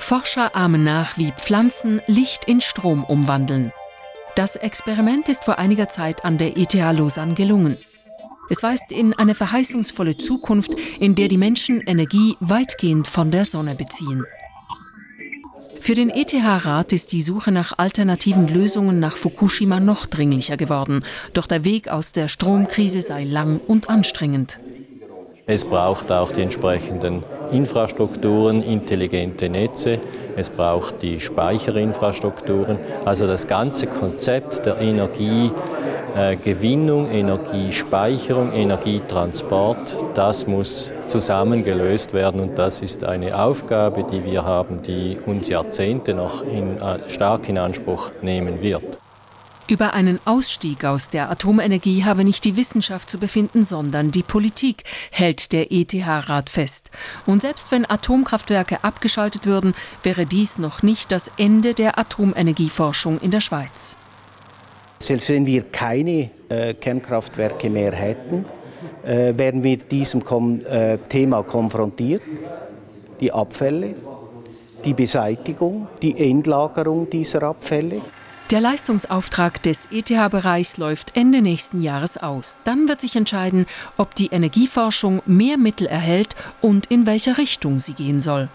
Forscher ahmen nach, wie Pflanzen Licht in Strom umwandeln. Das Experiment ist vor einiger Zeit an der ETH Lausanne gelungen. Es weist in eine verheißungsvolle Zukunft, in der die Menschen Energie weitgehend von der Sonne beziehen. Für den ETH-Rat ist die Suche nach alternativen Lösungen nach Fukushima noch dringlicher geworden. Doch der Weg aus der Stromkrise sei lang und anstrengend. Es braucht auch die entsprechenden Infrastrukturen, intelligente Netze. Es braucht die Speicherinfrastrukturen. Also das ganze Konzept der Energiegewinnung, Energiespeicherung, Energietransport, das muss zusammengelöst werden. Und das ist eine Aufgabe, die wir haben, die uns Jahrzehnte noch in, äh, stark in Anspruch nehmen wird. Über einen Ausstieg aus der Atomenergie habe nicht die Wissenschaft zu befinden, sondern die Politik, hält der ETH-Rat fest. Und selbst wenn Atomkraftwerke abgeschaltet würden, wäre dies noch nicht das Ende der Atomenergieforschung in der Schweiz. Selbst wenn wir keine äh, Kernkraftwerke mehr hätten, äh, werden wir diesem Kom äh, Thema konfrontiert. Die Abfälle, die Beseitigung, die Endlagerung dieser Abfälle. Der Leistungsauftrag des ETH-Bereichs läuft Ende nächsten Jahres aus. Dann wird sich entscheiden, ob die Energieforschung mehr Mittel erhält und in welcher Richtung sie gehen soll.